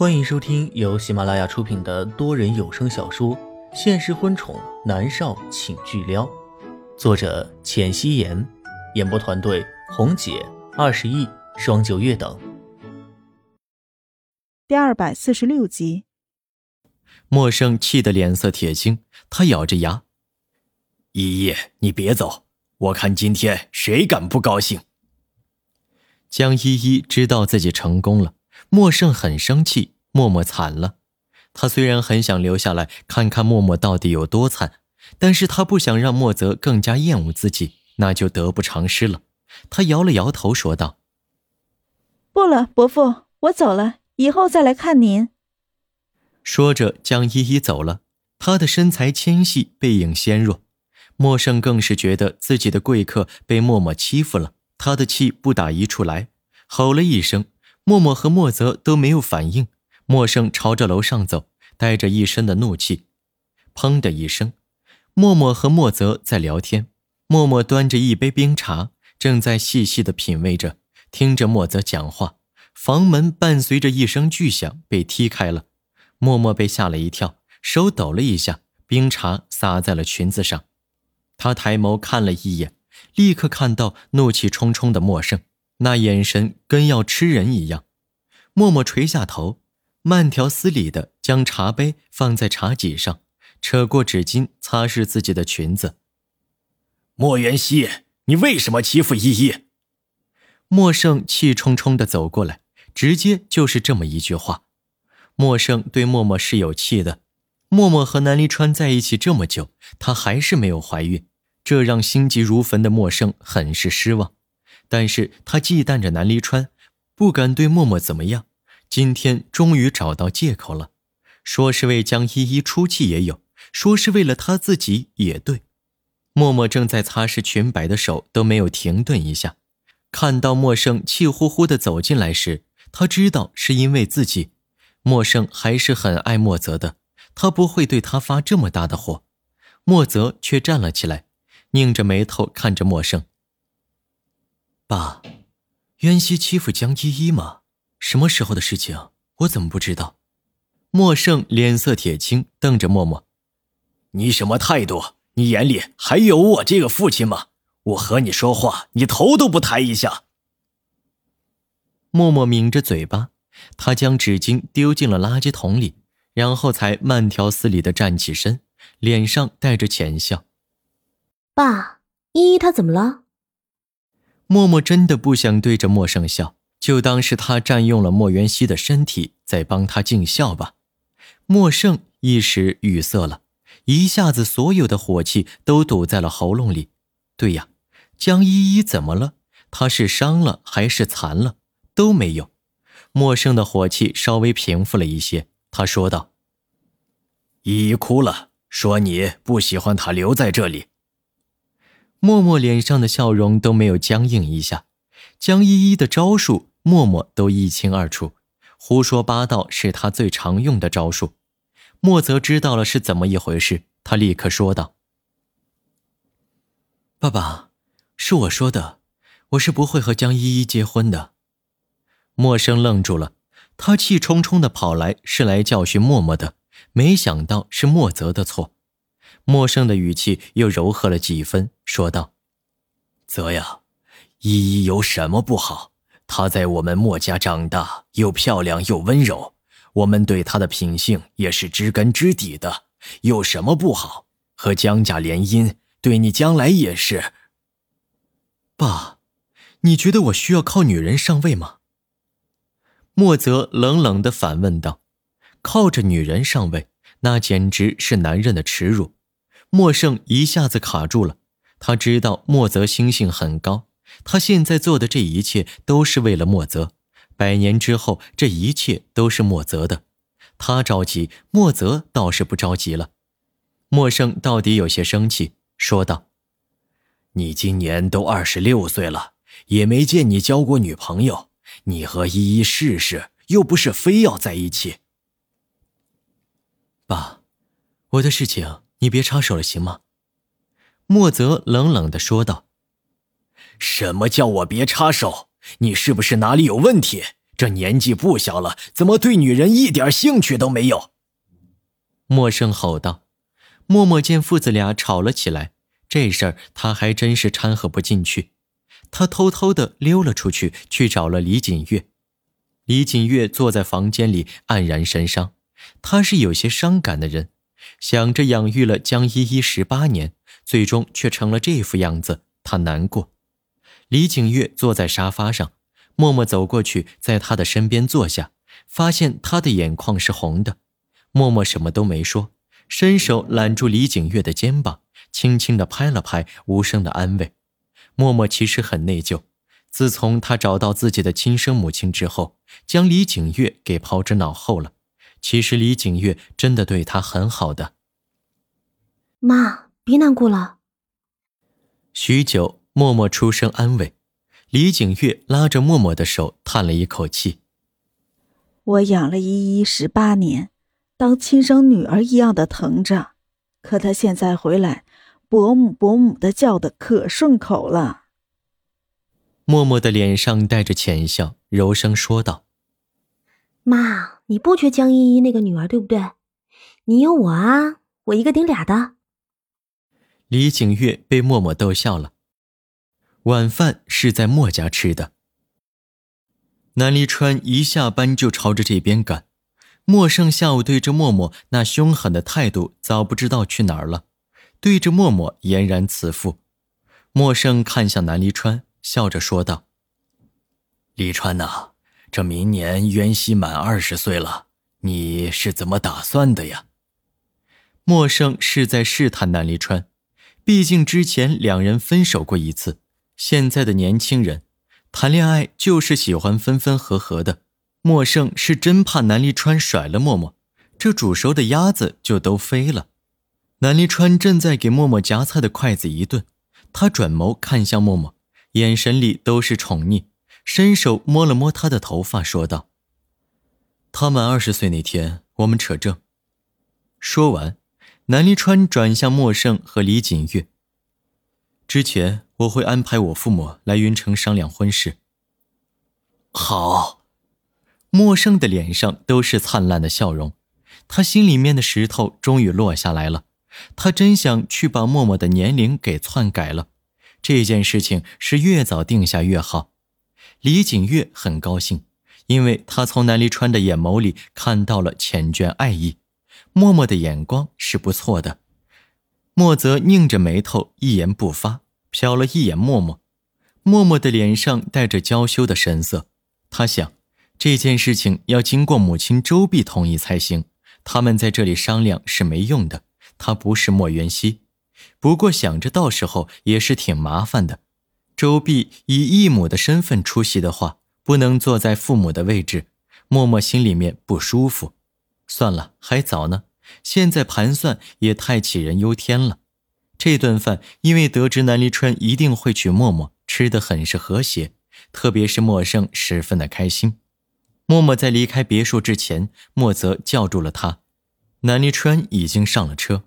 欢迎收听由喜马拉雅出品的多人有声小说《现实婚宠男少请巨撩》，作者：浅汐颜，演播团队：红姐、二十亿、双九月等。第二百四十六集，莫生气得脸色铁青，他咬着牙：“依依，你别走，我看今天谁敢不高兴。”江依依知道自己成功了。莫胜很生气，默默惨了。他虽然很想留下来看看默默到底有多惨，但是他不想让莫泽更加厌恶自己，那就得不偿失了。他摇了摇头，说道：“不了，伯父，我走了，以后再来看您。”说着，江依依走了。她的身材纤细，背影纤弱。莫胜更是觉得自己的贵客被默默欺负了，他的气不打一处来，吼了一声。默默和莫泽都没有反应，默笙朝着楼上走，带着一身的怒气。砰的一声，默默和莫泽在聊天。默默端着一杯冰茶，正在细细的品味着，听着莫泽讲话。房门伴随着一声巨响被踢开了，默默被吓了一跳，手抖了一下，冰茶洒在了裙子上。他抬眸看了一眼，立刻看到怒气冲冲的莫胜。那眼神跟要吃人一样，默默垂下头，慢条斯理地将茶杯放在茶几上，扯过纸巾擦拭自己的裙子。莫元熙，你为什么欺负依依？莫胜气冲冲的走过来，直接就是这么一句话。莫胜对默默是有气的，默默和南离川在一起这么久，她还是没有怀孕，这让心急如焚的莫胜很是失望。但是他忌惮着南离川，不敢对默默怎么样。今天终于找到借口了，说是为江依依出气也有，说是为了他自己也对。默默正在擦拭裙摆的手都没有停顿一下，看到默笙气呼呼的走进来时，他知道是因为自己。默笙还是很爱莫泽的，他不会对他发这么大的火。莫泽却站了起来，拧着眉头看着默笙。爸，渊熙欺负江依依吗？什么时候的事情？我怎么不知道？莫胜脸色铁青，瞪着默默：“你什么态度？你眼里还有我这个父亲吗？我和你说话，你头都不抬一下。”默默抿着嘴巴，他将纸巾丢进了垃圾桶里，然后才慢条斯理的站起身，脸上带着浅笑：“爸，依依她怎么了？”默默真的不想对着莫胜笑，就当是他占用了莫元熙的身体，在帮他尽孝吧。莫胜一时语塞了，一下子所有的火气都堵在了喉咙里。对呀，江依依怎么了？她是伤了还是残了？都没有。莫胜的火气稍微平复了一些，他说道：“依依哭了，说你不喜欢她留在这里。”默默脸上的笑容都没有僵硬一下，江依依的招数，默默都一清二楚。胡说八道是他最常用的招数。莫泽知道了是怎么一回事，他立刻说道：“爸爸，是我说的，我是不会和江依依结婚的。”默笙愣住了，他气冲冲的跑来是来教训默默的，没想到是莫泽的错。默笙的语气又柔和了几分，说道：“泽呀，依依有什么不好？她在我们莫家长大，又漂亮又温柔，我们对她的品性也是知根知底的，有什么不好？和江家联姻，对你将来也是。”爸，你觉得我需要靠女人上位吗？莫泽冷冷的反问道：“靠着女人上位，那简直是男人的耻辱。”莫胜一下子卡住了，他知道莫泽心性很高，他现在做的这一切都是为了莫泽，百年之后这一切都是莫泽的，他着急，莫泽倒是不着急了。莫胜到底有些生气，说道：“你今年都二十六岁了，也没见你交过女朋友，你和依依试试，又不是非要在一起。”爸，我的事情。你别插手了，行吗？莫泽冷冷的说道。什么叫我别插手？你是不是哪里有问题？这年纪不小了，怎么对女人一点兴趣都没有？默笙吼道。默默见父子俩吵了起来，这事儿他还真是掺和不进去。他偷偷的溜了出去，去找了李锦月。李锦月坐在房间里黯然神伤，他是有些伤感的人，想着养育了江依依十八年，最终却成了这副样子，他难过。李景月坐在沙发上，默默走过去，在他的身边坐下，发现他的眼眶是红的。默默什么都没说。伸手揽住李景月的肩膀，轻轻地拍了拍，无声的安慰。默默其实很内疚，自从他找到自己的亲生母亲之后，将李景月给抛之脑后了。其实李景月真的对他很好的。妈，别难过了。许久，默默出声安慰。李景月拉着默默的手，叹了一口气：“我养了依依十八年。”当亲生女儿一样的疼着，可她现在回来，伯母伯母的叫的可顺口了。默默的脸上带着浅笑，柔声说道：“妈，你不缺江依依那个女儿，对不对？你有我啊，我一个顶俩的。”李景月被默默逗笑了。晚饭是在莫家吃的。南离川一下班就朝着这边赶。莫胜下午对着默默那凶狠的态度，早不知道去哪儿了，对着默默俨然慈父。莫胜看向南离川，笑着说道：“离川呐，这明年渊熙满二十岁了，你是怎么打算的呀？”莫胜是在试探南离川，毕竟之前两人分手过一次，现在的年轻人谈恋爱就是喜欢分分合合的。莫胜是真怕南离川甩了默默，这煮熟的鸭子就都飞了。南离川正在给默默夹菜的筷子一顿，他转眸看向默默，眼神里都是宠溺，伸手摸了摸他的头发，说道：“他满二十岁那天，我们扯证。”说完，南离川转向莫胜和李锦月：“之前我会安排我父母来云城商量婚事。”好。莫胜的脸上都是灿烂的笑容，他心里面的石头终于落下来了。他真想去把默默的年龄给篡改了，这件事情是越早定下越好。李景月很高兴，因为他从南离川的眼眸里看到了缱绻爱意。默默的眼光是不错的。莫泽拧着眉头，一言不发，瞟了一眼默默。默默的脸上带着娇羞的神色，他想。这件事情要经过母亲周碧同意才行，他们在这里商量是没用的。他不是莫元熙，不过想着到时候也是挺麻烦的。周碧以义母的身份出席的话，不能坐在父母的位置，默默心里面不舒服。算了，还早呢，现在盘算也太杞人忧天了。这顿饭因为得知南离川一定会娶默默，吃得很是和谐，特别是默笙十分的开心。默默在离开别墅之前，莫泽叫住了他。南离川已经上了车。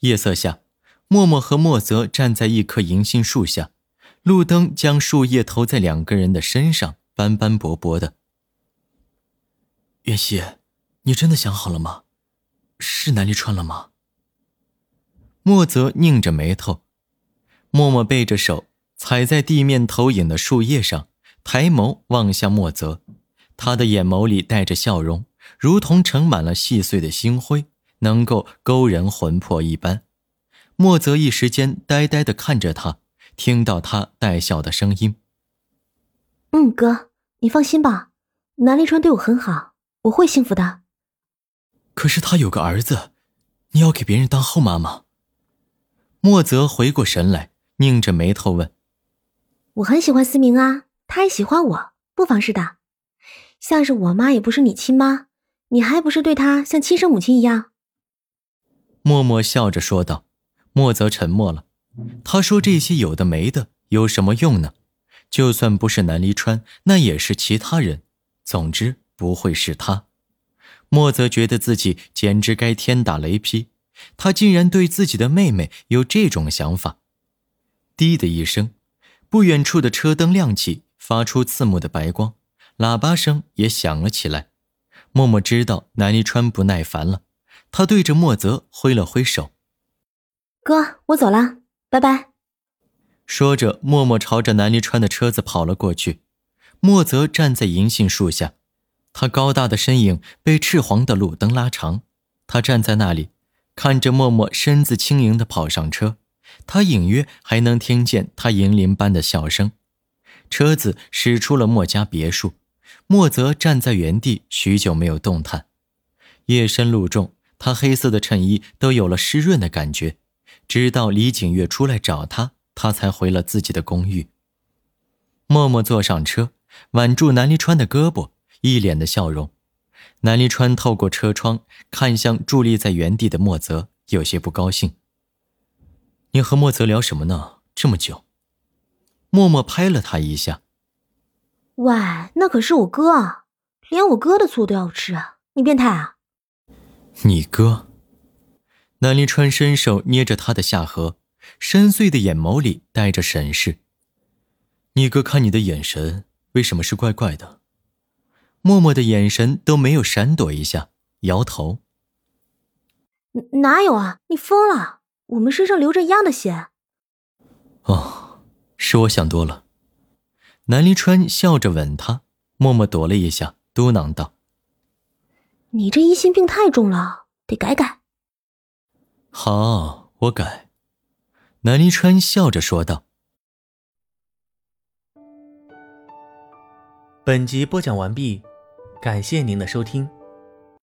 夜色下，默默和莫泽站在一棵银杏树下，路灯将树叶投在两个人的身上，斑斑驳驳的。袁熙，你真的想好了吗？是南离川了吗？莫泽拧着眉头。默默背着手踩在地面投影的树叶上，抬眸望向莫泽。他的眼眸里带着笑容，如同盛满了细碎的星辉，能够勾人魂魄一般。莫泽一时间呆呆地看着他，听到他带笑的声音：“嗯，哥，你放心吧，南离川对我很好，我会幸福的。”可是他有个儿子，你要给别人当后妈吗？莫泽回过神来，拧着眉头问：“我很喜欢思明啊，他也喜欢我，不妨事的。”像是我妈也不是你亲妈，你还不是对她像亲生母亲一样？默默笑着说道。莫泽沉默了。他说这些有的没的有什么用呢？就算不是南离川，那也是其他人。总之不会是他。莫泽觉得自己简直该天打雷劈，他竟然对自己的妹妹有这种想法。滴的一声，不远处的车灯亮起，发出刺目的白光。喇叭声也响了起来。默默知道南离川不耐烦了，他对着莫泽挥了挥手：“哥，我走了，拜拜。”说着，默默朝着南离川的车子跑了过去。莫泽站在银杏树下，他高大的身影被赤黄的路灯拉长。他站在那里，看着默默身子轻盈地跑上车，他隐约还能听见他银铃般的笑声。车子驶出了莫家别墅，莫泽站在原地许久没有动弹。夜深路重，他黑色的衬衣都有了湿润的感觉。直到李景月出来找他。他才回了自己的公寓。默默坐上车，挽住南离川的胳膊，一脸的笑容。南离川透过车窗看向伫立在原地的莫泽，有些不高兴。你和莫泽聊什么呢？这么久。默默拍了他一下。喂，那可是我哥啊，连我哥的醋都要吃，你变态啊？你哥？南离川伸手捏着他的下颌。深邃的眼眸里带着审视。你哥看你的眼神为什么是怪怪的？默默的眼神都没有闪躲一下，摇头。哪有啊？你疯了？我们身上流着一样的血。哦，是我想多了。南离川笑着吻她，默默躲了一下，嘟囔道：“你这疑心病太重了，得改改。”好，我改。南离川笑着说道：“本集播讲完毕，感谢您的收听。”